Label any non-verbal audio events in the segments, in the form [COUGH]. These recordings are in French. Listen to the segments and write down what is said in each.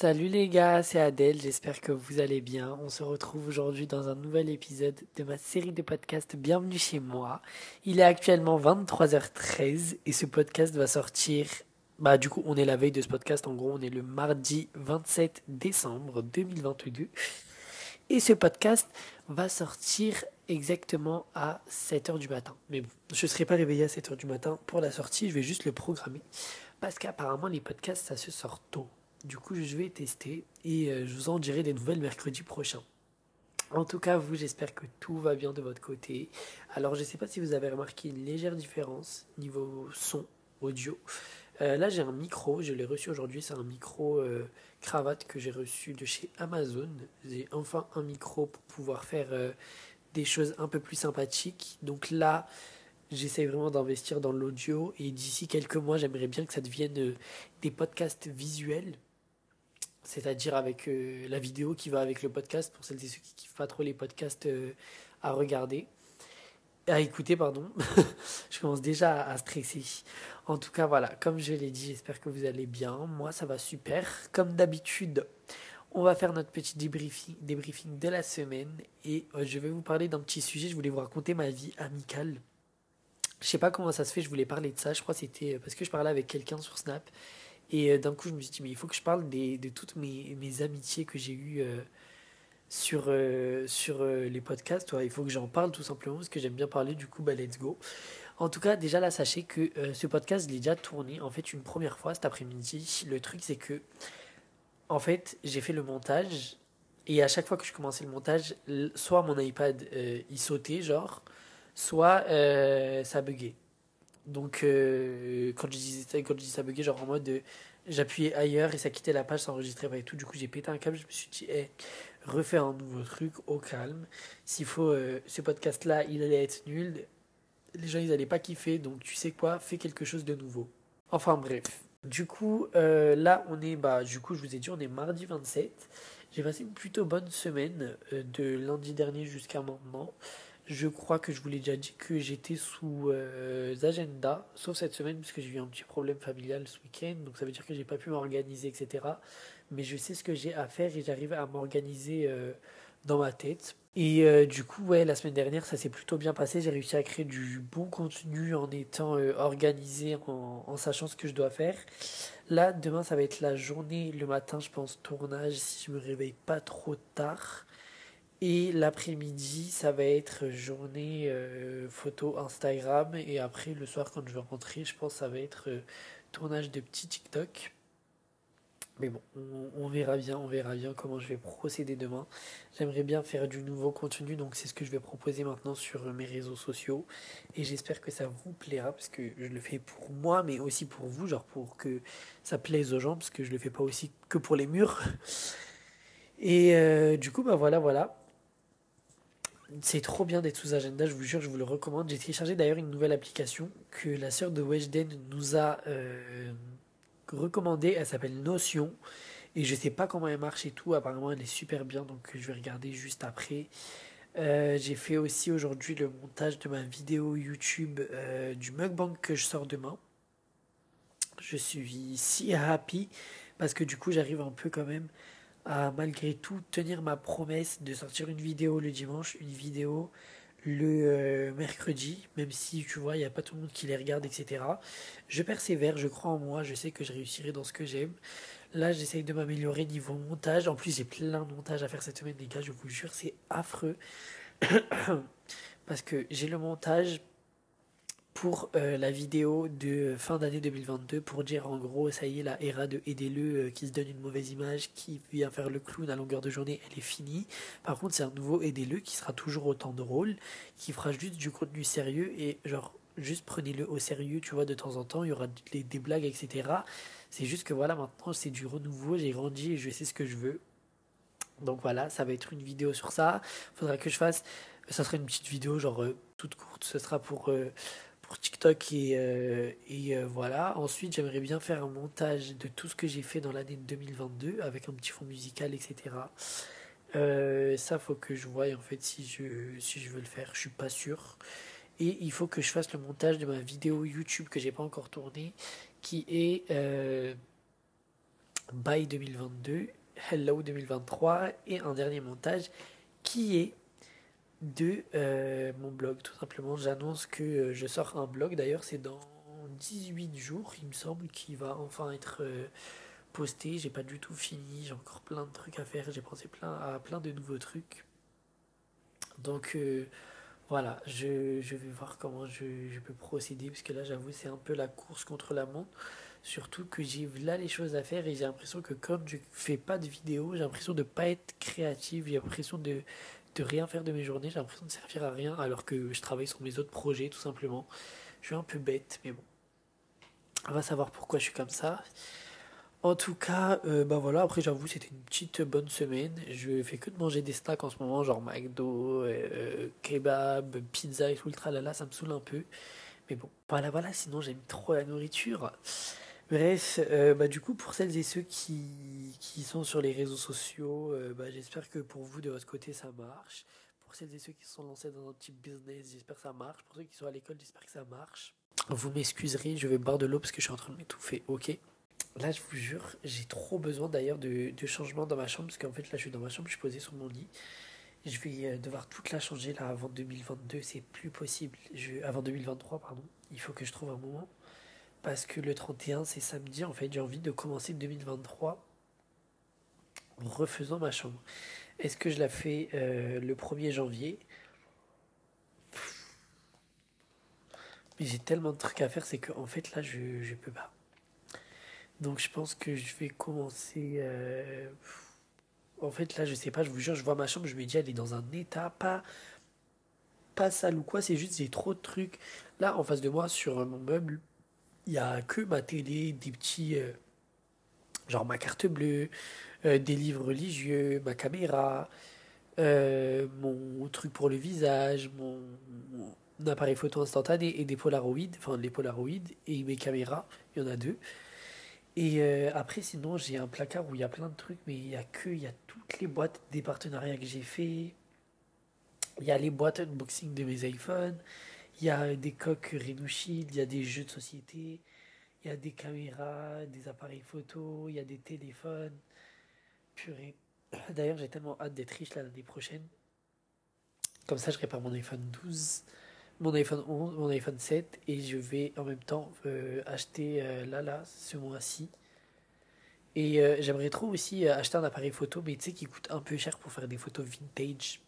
Salut les gars, c'est Adèle, j'espère que vous allez bien. On se retrouve aujourd'hui dans un nouvel épisode de ma série de podcasts Bienvenue chez moi. Il est actuellement 23h13 et ce podcast va sortir... Bah du coup on est la veille de ce podcast, en gros on est le mardi 27 décembre 2022. Et ce podcast va sortir exactement à 7h du matin. Mais je ne serai pas réveillé à 7h du matin pour la sortie, je vais juste le programmer. Parce qu'apparemment les podcasts ça se sort tôt. Du coup, je vais tester et euh, je vous en dirai des nouvelles mercredi prochain. En tout cas, vous, j'espère que tout va bien de votre côté. Alors, je ne sais pas si vous avez remarqué une légère différence niveau son, audio. Euh, là, j'ai un micro, je l'ai reçu aujourd'hui, c'est un micro euh, cravate que j'ai reçu de chez Amazon. J'ai enfin un micro pour pouvoir faire des choses un peu plus sympathiques. Donc là, j'essaie vraiment d'investir dans l'audio et d'ici quelques mois, j'aimerais bien que ça devienne des podcasts visuels c'est-à-dire avec euh, la vidéo qui va avec le podcast, pour celles et ceux qui kiffent pas trop les podcasts euh, à regarder, à écouter, pardon. [LAUGHS] je commence déjà à, stresser. En tout cas, voilà, comme je l'ai dit, j'espère que vous allez bien. Moi, ça va super. Comme d'habitude, on va faire notre petit débriefing, de la semaine et euh, je vais vous parler d'un petit sujet. Je voulais vous raconter ma vie amicale. Je sais pas comment ça se fait, je voulais parler de ça. Je crois que c'était parce que je parlais avec quelqu'un sur Snap et euh, d'un coup, je me suis dit, mais il faut que je parle des, de toutes mes, mes amitiés que j'ai eues euh, sur, euh, sur les podcasts. Il faut que j'en parle tout simplement parce que j'aime bien parler. Du coup, bah, let's go. En tout cas, déjà là, sachez que ce podcast, je l'ai déjà tourné en fait une première fois cet après-midi. Le truc, c'est que, en fait, j'ai fait le montage. Et à chaque fois que je commençais le montage, soit mon iPad il sautait, genre, soit ça buguait. Donc, euh, quand, je disais, quand je dis ça buguait, genre en mode euh, j'appuyais ailleurs et ça quittait la page, ça enregistrait pas et tout. Du coup, j'ai pété un câble, je me suis dit, hey, refais un nouveau truc au calme. S'il faut, euh, ce podcast-là, il allait être nul. Les gens, ils allaient pas kiffer. Donc, tu sais quoi, fais quelque chose de nouveau. Enfin, bref. Du coup, là, on est, bah, du coup, je vous ai dit, on est mardi 27. J'ai passé une plutôt bonne semaine de lundi dernier jusqu'à maintenant. Je crois que je vous l'ai déjà dit que j'étais sous euh, agenda, sauf cette semaine, puisque j'ai eu un petit problème familial ce week-end, donc ça veut dire que j'ai pas pu m'organiser, etc. Mais je sais ce que j'ai à faire et j'arrive à m'organiser euh, dans ma tête. Et euh, du coup, ouais, la semaine dernière, ça s'est plutôt bien passé. J'ai réussi à créer du bon contenu en étant organisé, en, en, sachant ce que je dois faire. Là, demain, ça va être la journée, le matin, je pense, tournage, si je me réveille pas trop tard. Et l'après-midi, ça va être journée euh, photo Instagram. Et après, le soir, quand je vais rentrer, je pense que ça va être euh, tournage de petits TikTok. Mais bon, on, verra bien, on verra bien comment je vais procéder demain. J'aimerais bien faire du nouveau contenu, donc c'est ce que je vais proposer maintenant sur mes réseaux sociaux. Et j'espère que ça vous plaira, parce que je le fais pour moi, mais aussi pour vous, genre pour que ça plaise aux gens, parce que je le fais pas aussi que pour les murs. Et euh, du coup, bah voilà, voilà. C'est trop bien d'être sous agenda, je vous jure, je vous le recommande. J'ai téléchargé d'ailleurs une nouvelle application que la sœur de Weshden nous a euh, recommandée. Elle s'appelle Notion. Et je sais pas comment elle marche et tout. Apparemment, elle est super bien, donc je vais regarder juste après. Euh, j'ai fait aussi aujourd'hui le montage de ma vidéo YouTube euh, du mukbang que je sors demain. Je suis si happy parce que du coup, j'arrive un peu quand même à malgré tout tenir ma promesse de sortir une vidéo le dimanche, une vidéo le euh, mercredi, même si tu vois, il n'y a pas tout le monde qui les regarde, etc. Je persévère, je crois en moi, je sais que je réussirai dans ce que j'aime. Là, j'essaye de m'améliorer niveau montage. En plus, j'ai plein de montage à faire cette semaine, les gars, je vous jure, c'est affreux. [COUGHS] Parce que j'ai le montage pour euh, la vidéo de fin d'année 2022 pour dire en gros ça y est la era de aidez-le euh, qui se donne une mauvaise image qui vient faire le clown à longueur de journée elle est finie. Par contre c'est un nouveau aidez-le qui sera toujours autant drôle qui fera juste du contenu sérieux et genre juste prenez-le au sérieux tu vois de temps en temps il y aura des, blagues etc c'est juste que voilà maintenant c'est du renouveau j'ai grandi et je sais ce que je veux. Donc voilà ça va être une vidéo sur ça. Faudra que je fasse ça sera une petite vidéo genre euh, toute courte. Ce sera pour TikTok et, euh, euh, voilà. Ensuite, j'aimerais bien faire un montage de tout ce que j'ai fait dans l'année 2022 avec un petit fond musical, etc. Euh, ça, faut que je voie en fait si je, si je veux le faire. Je suis pas sûr. Et il faut que je fasse le montage de ma vidéo YouTube que j'ai pas encore tournée, qui est Bye 2022, Hello 2023 et un dernier montage qui est de euh, mon blog. Tout simplement, j'annonce que euh, je sors un blog. D'ailleurs, c'est dans 18 jours, il me semble, qui va enfin être euh, posté. J'ai pas du tout fini, j'ai encore plein de trucs à faire. J'ai pensé plein, à plein de nouveaux trucs. Donc voilà, je, vais voir comment je, je, peux procéder, parce que là, j'avoue, c'est un peu la course contre la montre. Surtout que j'ai là les choses à faire et j'ai l'impression que comme je fais pas de vidéos, j'ai l'impression de pas être créative, j'ai l'impression de, de rien faire de mes journées, j'ai l'impression de servir à rien alors que je travaille sur mes autres projets tout simplement. Je suis un peu bête, mais bon. On va savoir pourquoi je suis comme ça. En tout cas, euh, bah voilà, après j'avoue c'était une petite bonne semaine. Je fais que de manger des snacks en ce moment, genre McDo, euh, kebab, pizza et tout le tralala, ça me saoule un peu. Mais bon, voilà, voilà, sinon j'aime trop la nourriture. Bref, euh, bah, du coup, pour celles et ceux qui, qui sont sur les réseaux sociaux, euh, bah, j'espère que pour vous, de votre côté, ça marche. Pour celles et ceux qui sont lancés dans un petit business, j'espère que ça marche. Pour ceux qui sont à l'école, j'espère que ça marche. Vous m'excuserez, je vais boire de l'eau parce que je suis en train de m'étouffer, ok? Là, je vous jure, j'ai trop besoin d'ailleurs de, de changement dans ma chambre parce qu'en fait, là, je suis dans ma chambre, je suis posé sur mon lit. Je vais euh, devoir toute la changer là avant 2022, c'est plus possible. Je, avant 2023, pardon. Il faut que je trouve un moment parce que le 31 c'est samedi, en fait j'ai envie de commencer 2023 en refaisant ma chambre. Est-ce que je la fais euh, le 1er janvier? Mais j'ai tellement de trucs à faire, c'est qu'en en fait là je, peux pas. Donc je pense que je vais commencer... Euh, en fait là je sais pas, je vous jure, je vois ma chambre, je me dis elle est dans un état pas pas sale ou quoi, c'est juste j'ai trop de trucs. Là en face de moi sur mon meuble, il n'y a que ma télé, des petits. Euh, genre ma carte bleue, euh, des livres religieux, ma caméra, euh, mon truc pour le visage, mon, appareil photo instantané et des Polaroids, enfin les Polaroids et mes caméras, il y en a deux. Et après, sinon, j'ai un placard où il y a plein de trucs, mais il y a que, il y a toutes les boîtes des partenariats que j'ai fait. Il y a les boîtes unboxing de mes iPhones. Il y a des coques Renouchild, il y a des jeux de société, il y a des caméras, des appareils photo, il y a des téléphones. Purée. D'ailleurs, j'ai tellement hâte d'être riche l'année prochaine. Comme ça, je répare mon iPhone 12, mon iPhone 11, mon iPhone 7 et je vais en même temps euh, acheter euh, là, là, ce mois-ci. Et euh, j'aimerais trop aussi acheter un appareil photo, mais tu sais, qui coûte un peu cher pour faire des photos vintage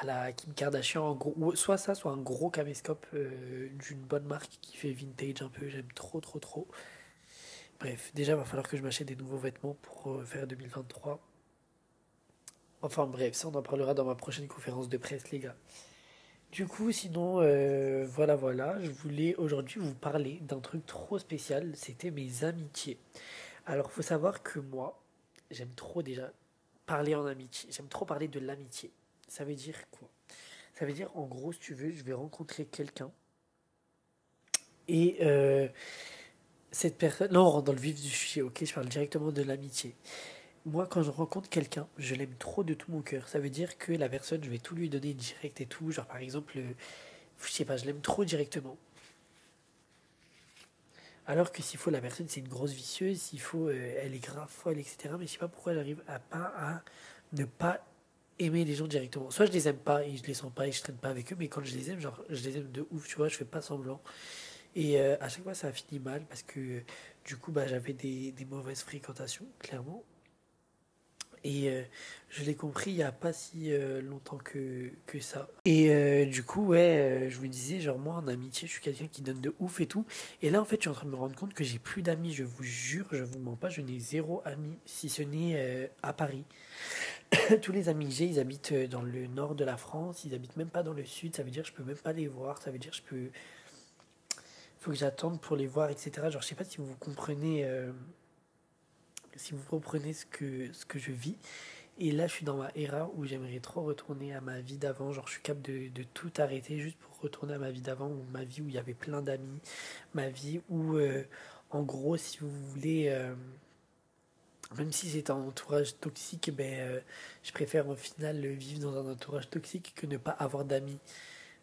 à la Kim Kardashian, soit ça, soit un gros caméscope euh, d'une bonne marque qui fait vintage un peu, j'aime trop trop trop. Bref, déjà il va falloir que je m'achète des nouveaux vêtements pour euh, faire 2023. Enfin bref, ça on en parlera dans ma prochaine conférence de presse les gars. Du coup, sinon, euh, voilà, voilà, je voulais aujourd'hui vous parler d'un truc trop spécial, c'était mes amitiés. Alors, faut savoir que moi, j'aime trop déjà parler en amitié, j'aime trop parler de l'amitié. Ça veut dire quoi? Ça veut dire, en gros, si tu veux, je vais rencontrer quelqu'un. Et euh, cette personne. Là, on rentre dans le vif du sujet, ok? Je parle directement de l'amitié. Moi, quand je rencontre quelqu'un, je l'aime trop de tout mon cœur. Ça veut dire que la personne, je vais tout lui donner direct et tout. Genre, par exemple, je sais pas, je l'aime trop directement. Alors que s'il faut, la personne, c'est une grosse vicieuse, s'il faut, euh, elle est grave folle, etc. Mais je sais pas pourquoi j'arrive à pas à ne pas aimer les gens directement. Soit je les aime pas et je les sens pas et je traîne pas avec eux, mais quand je les aime, genre, je les aime de ouf, tu vois, je fais pas semblant. Et euh, à chaque fois, ça a fini mal parce que du coup, bah, j'avais des, des mauvaises fréquentations, clairement. Et euh, je l'ai compris il n'y a pas si euh, longtemps que, que ça. Et euh, du coup, ouais, je me disais, genre, moi, en amitié, je suis quelqu'un qui donne de ouf et tout. Et là, en fait, je suis en train de me rendre compte que j'ai plus d'amis, je vous jure, je vous mens pas, je n'ai zéro ami, si ce n'est à Paris. [COUGHS] Tous les amis que j'ai, ils habitent dans le nord de la France, ils habitent même pas dans le sud, ça veut dire que je peux même pas les voir, ça veut dire que je peux. faut que j'attende pour les voir, etc. Genre, je sais pas si vous comprenez si vous comprenez ce que, ce que je vis. Et là, je suis dans ma era où j'aimerais trop retourner à ma vie d'avant. Genre, je suis capable de, tout arrêter juste pour retourner à ma vie d'avant, ou ma vie où il y avait plein d'amis, ma vie où, euh, en gros, si vous voulez, euh, même si c'est un entourage toxique, ben, euh, je préfère au final vivre dans un entourage toxique que ne pas avoir d'amis.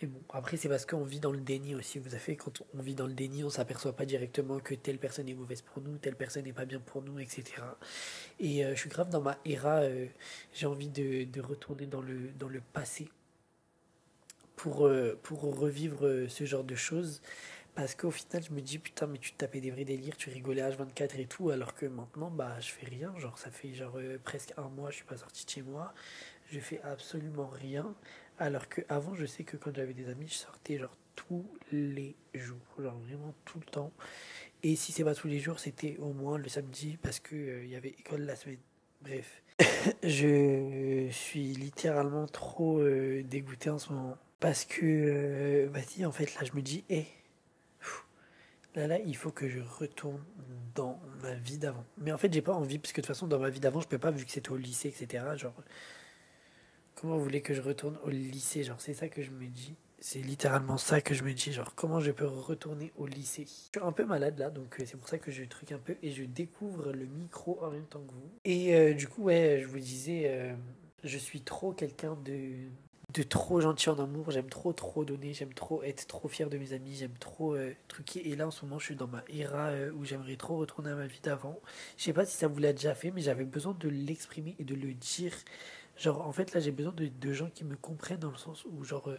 Mais bon, après, c'est parce qu'on vit dans le déni aussi. Vous savez, quand on vit dans le déni, on s'aperçoit pas directement que telle personne est mauvaise pour nous, telle personne n'est pas bien pour nous, etc. Et euh, je suis grave dans ma era, euh, j'ai envie de, retourner dans le, dans le passé pour, euh, pour revivre ce genre de choses. Parce qu'au final, je me dis, putain, mais tu tapais des vrais délires, tu rigolais H24 et tout, alors que maintenant, bah, je fais rien. Genre, ça fait genre presque un mois, je suis pas sorti de chez moi. Je fais absolument rien. Alors que avant, je sais que quand j'avais des amis, je sortais genre tous les jours, genre vraiment tout le temps. Et si c'est pas tous les jours, c'était au moins le samedi parce que euh, y avait école la semaine. Bref, [COUGHS] je suis littéralement trop euh, dégoûté en ce moment parce que euh, vas-y, en fait là, je me dis, hé, là là, il faut que je retourne dans ma vie d'avant. Mais en fait, j'ai pas envie parce que de toute façon, dans ma vie d'avant, je peux pas vu que c'était au lycée, etc. Genre Comment vous voulez que je retourne au lycée Genre, c'est ça que je me dis. C'est littéralement ça que je me dis. Genre, comment je peux retourner au lycée Je suis un peu malade là, donc euh, c'est pour ça que je truc un peu et je découvre le micro en même temps que vous. Et euh, du coup, ouais, je vous disais, euh, je suis trop quelqu'un de de trop gentil en amour, j'aime trop trop donner, j'aime trop être trop fier de mes amis, j'aime trop truquer. Et là en ce moment je suis dans ma era où j'aimerais trop retourner à ma vie d'avant. Je sais pas si ça vous l'a déjà fait, mais j'avais besoin de l'exprimer et de le dire Genre, en fait, là, j'ai besoin de, gens qui me comprennent dans le sens où, genre, euh,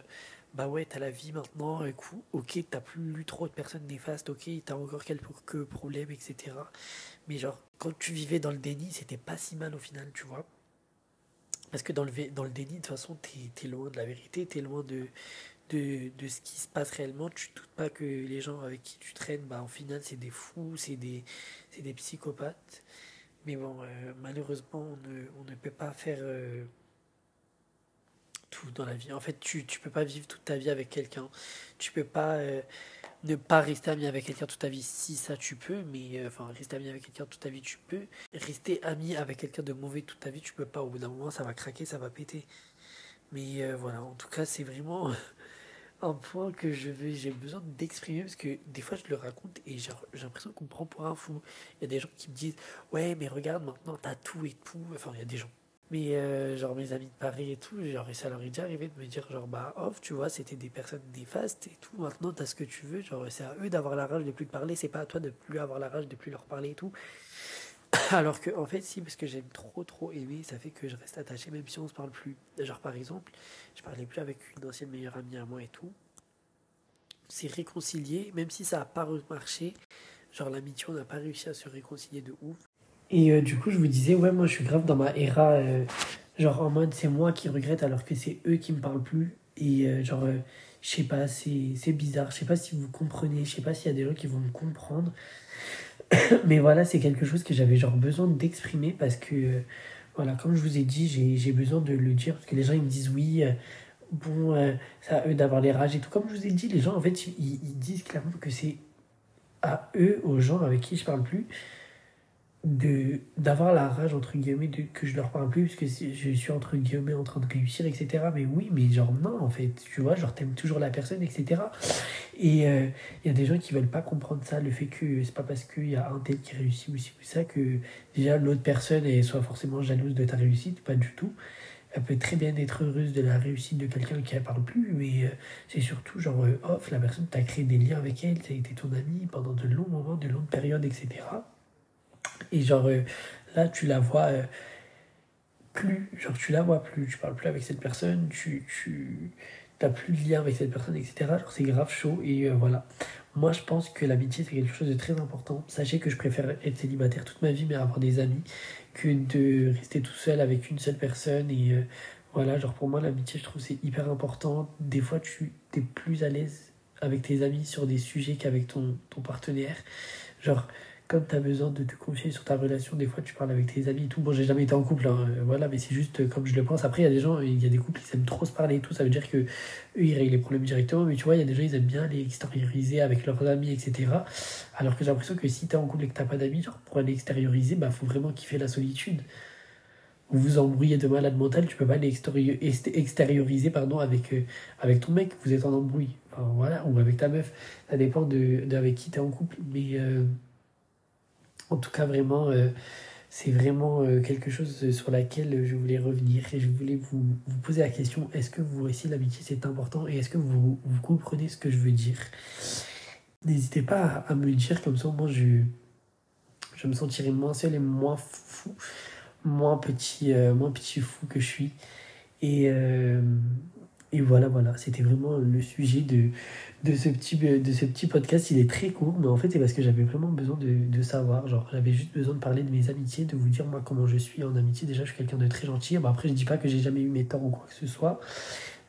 bah ouais, t'as la vie maintenant, et ok, t'as plus trop de personnes néfastes, ok, t'as encore quelques problèmes, etc. Mais genre, quand tu vivais dans le déni, c'était pas si mal au final, tu vois. Parce que dans le, dans le déni, de toute façon, t'es es loin de la vérité, t'es loin de, de, de, ce qui se passe réellement. Tu ne doutes pas que les gens avec qui tu traînes, bah, au final, c'est des fous, c'est des, des psychopathes. Mais bon, euh, malheureusement, on ne, on ne, peut pas faire euh, tout dans la vie. En fait, tu ne peux pas vivre toute ta vie avec quelqu'un. Tu peux pas euh, ne pas rester ami avec quelqu'un toute ta vie. Si ça, tu peux, mais enfin, rester ami avec quelqu'un toute ta vie, tu peux. Rester ami avec quelqu'un de mauvais toute ta vie, tu peux pas. Au bout d'un moment, ça va craquer, ça va péter. Mais voilà, en tout cas, c'est vraiment un point que je vais, j'ai besoin d'exprimer parce que des fois je le raconte et j'ai l'impression qu'on me prend pour un fou. Il y a des gens qui me disent Ouais, mais regarde maintenant, t'as tout et tout. Enfin, il y a des gens. Mais euh, genre mes amis de Paris et tout, genre, et ça leur est déjà arrivé de me dire genre bah off, tu vois, c'était des personnes néfastes et tout. Maintenant, t'as ce que tu veux. Genre, c'est à eux d'avoir la rage de plus te parler. C'est pas à toi de plus avoir la rage de plus leur parler et tout. [COUGHS] Alors que, en fait, si, parce que j'aime trop, trop aimer, ça fait que je reste attaché, même si on se parle plus. Genre, par exemple, je parlais plus avec une ancienne meilleure amie à moi et tout. C'est réconcilié, même si ça n'a pas marché. Genre, l'amitié, on n'a pas réussi à se réconcilier de ouf. Et euh, du coup, je vous disais, ouais, moi, je suis grave dans ma era, euh, genre, en mode, c'est moi qui regrette alors que c'est eux qui me parlent plus. Et euh, genre, je sais pas, c'est bizarre. Je sais pas si vous comprenez, je sais pas s'il y a des gens qui vont me comprendre. [COUGHS] Mais voilà, c'est quelque chose que j'avais genre besoin d'exprimer parce que, euh, voilà, comme je vous ai dit, j'ai besoin de le dire parce que les gens ils me disent oui, euh, bon, euh, c'est à eux d'avoir les rages et tout. Comme je vous ai dit, les gens en fait ils, ils disent clairement que c'est à eux, aux gens avec qui je parle plus, d'avoir la rage entre guillemets de, que je leur parle plus parce que je suis entre guillemets en train de réussir etc mais oui mais genre non en fait. Tu vois genre t'aimes toujours la personne etc et il euh, y a des gens qui veulent pas comprendre ça le fait que c'est pas parce qu'il y a un tel qui réussit ou ça que déjà l'autre personne est soit forcément jalouse de ta réussite. Pas du tout. Elle peut très bien être heureuse de la réussite de quelqu'un qui ne parle plus, mais euh, c'est surtout genre euh, off, la personne, tu as créé des liens avec elle, ça a été ton ami pendant de longs moments, de longues périodes, etc. Et genre, euh, là, tu la vois euh, plus. Genre, tu la vois plus. Tu parles plus avec cette personne. Tu, tu n'as plus de lien avec cette personne, etc. C'est grave chaud. Et euh, voilà. Moi, je pense que l'amitié, c'est quelque chose de très important. Sachez que je préfère être célibataire toute ma vie, mais avoir des amis, que de rester tout seul avec une seule personne. Et voilà, genre, pour moi, l'amitié, je trouve c'est hyper important. Des fois, tu es plus à l'aise avec tes amis sur des sujets qu'avec ton, ton partenaire. Genre, comme tu as besoin de te confier sur ta relation, des fois tu parles avec tes amis et tout. Bon, j'ai jamais été en couple, hein, euh, voilà, mais c'est juste euh, comme je le pense. Après, il y a des gens, il y a des couples qui aiment trop se parler et tout. Ça veut dire que eux, ils règlent les problèmes directement, mais tu vois, il y a des gens, ils aiment bien les extérioriser avec leurs amis, etc. Alors que j'ai l'impression que si tu es en couple et que tu pas d'amis, genre pour aller extérioriser, bah faut vraiment kiffer la solitude. Vous vous embrouillez de malade mental, tu peux pas aller extérioriser pardon, avec, euh, avec ton mec, vous êtes en embrouille. Voilà, ou avec ta meuf. Ça dépend de, avec qui tu es en couple. Mais. En tout cas, vraiment, euh, c'est vraiment euh, quelque chose sur laquelle je voulais revenir et je voulais vous, poser la question est-ce que vous aussi l'amitié c'est important et est-ce que vous, comprenez ce que je veux dire? N'hésitez pas à, me le dire, comme ça moi je, je me sentirai moins seul et moins fou, moins petit, euh, moins petit fou que je suis. Et, euh, et voilà, voilà, c'était vraiment le sujet de, de, ce petit, de ce petit podcast. Il est très court, mais en fait, c'est parce que j'avais vraiment besoin de, de savoir. Genre, j'avais juste besoin de parler de mes amitiés, de vous dire moi comment je suis en amitié. Déjà, je suis quelqu'un de très gentil. Bon, après, je dis pas que j'ai jamais eu mes torts ou quoi que ce soit,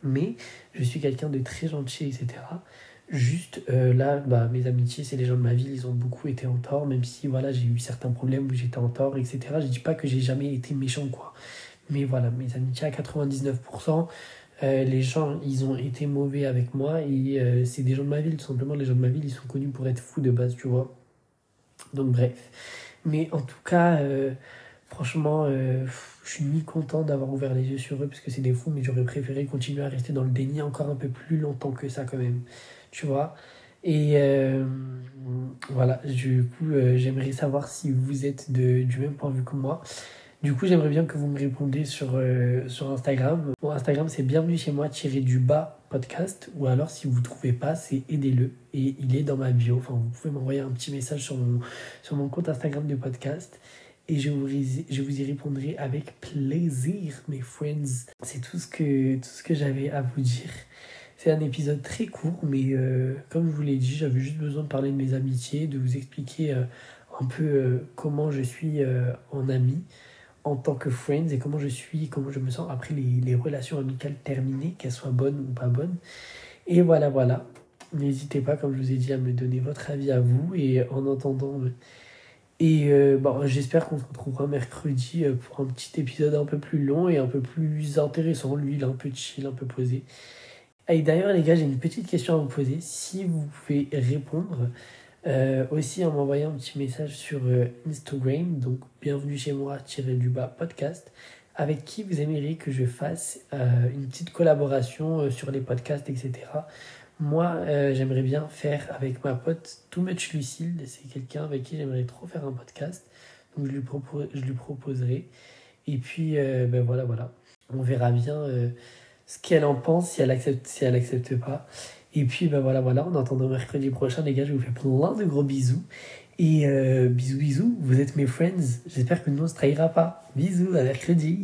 mais je suis quelqu'un de très gentil, etc. Juste euh, là, bah, mes amitiés, c'est les gens de ma ville, ils ont beaucoup été en tort, même si voilà, j'ai eu certains problèmes où j'étais en tort, etc. Je dis pas que j'ai jamais été méchant, quoi. Mais voilà, mes amitiés à 99%, euh, les gens, ils ont été mauvais avec moi et euh, c'est des gens de ma ville, tout simplement. Les gens de ma ville, ils sont connus pour être fous de base, tu vois. Donc, bref. Mais en tout cas, euh, franchement, je suis ni content d'avoir ouvert les yeux sur eux parce que c'est des fous, mais j'aurais préféré continuer à rester dans le déni encore un peu plus longtemps que ça, quand même. Tu vois. Et voilà, du coup, j'aimerais savoir si vous êtes du même point de vue que moi. Du coup, j'aimerais bien que vous me répondiez sur, euh, sur Instagram. Mon Instagram, c'est bienvenue chez moi tiré du bas podcast. Ou alors, si vous ne trouvez pas, c'est aidez-le. Et il est dans ma bio. Enfin, vous pouvez m'envoyer un petit message sur mon, sur mon compte Instagram du podcast. Et je vous, je vous y répondrai avec plaisir, mes friends. C'est tout ce que, que j'avais à vous dire. C'est un épisode très court, mais euh, comme je vous l'ai dit, j'avais juste besoin de parler de mes amitiés, de vous expliquer euh, un peu comment je suis en ami en tant que friends et comment je suis, comment je me sens après les, les relations amicales terminées, qu'elles soient bonnes ou pas bonnes. Et voilà, voilà. N'hésitez pas, comme je vous ai dit, à me donner votre avis à vous et en entendant. Et euh, bon, j'espère qu'on se retrouvera mercredi euh, pour un petit épisode un peu plus long et un peu plus intéressant. Lui, il un peu chill, un peu posé. Et d'ailleurs, les gars, j'ai une petite question à vous poser. Si vous pouvez répondre, euh, aussi en m'envoyant un petit message sur euh, Instagram, donc bienvenue chez moi, tiré du bas podcast, avec qui vous aimeriez que je fasse euh, une petite collaboration sur les podcasts, etc. Moi, j'aimerais bien faire avec ma pote Too Much Lucille, c'est quelqu'un avec qui j'aimerais trop faire un podcast, donc je lui, propose, je lui proposerai. Et puis, ben voilà, voilà, on verra bien ce qu'elle en pense, si elle accepte, si elle accepte pas. Et puis, ben voilà, voilà, en attendant mercredi prochain, les gars, je vous fais plein de gros bisous. Et euh, bisous, bisous, vous êtes mes friends. J'espère que nous, on se trahira pas. Bisous, à mercredi.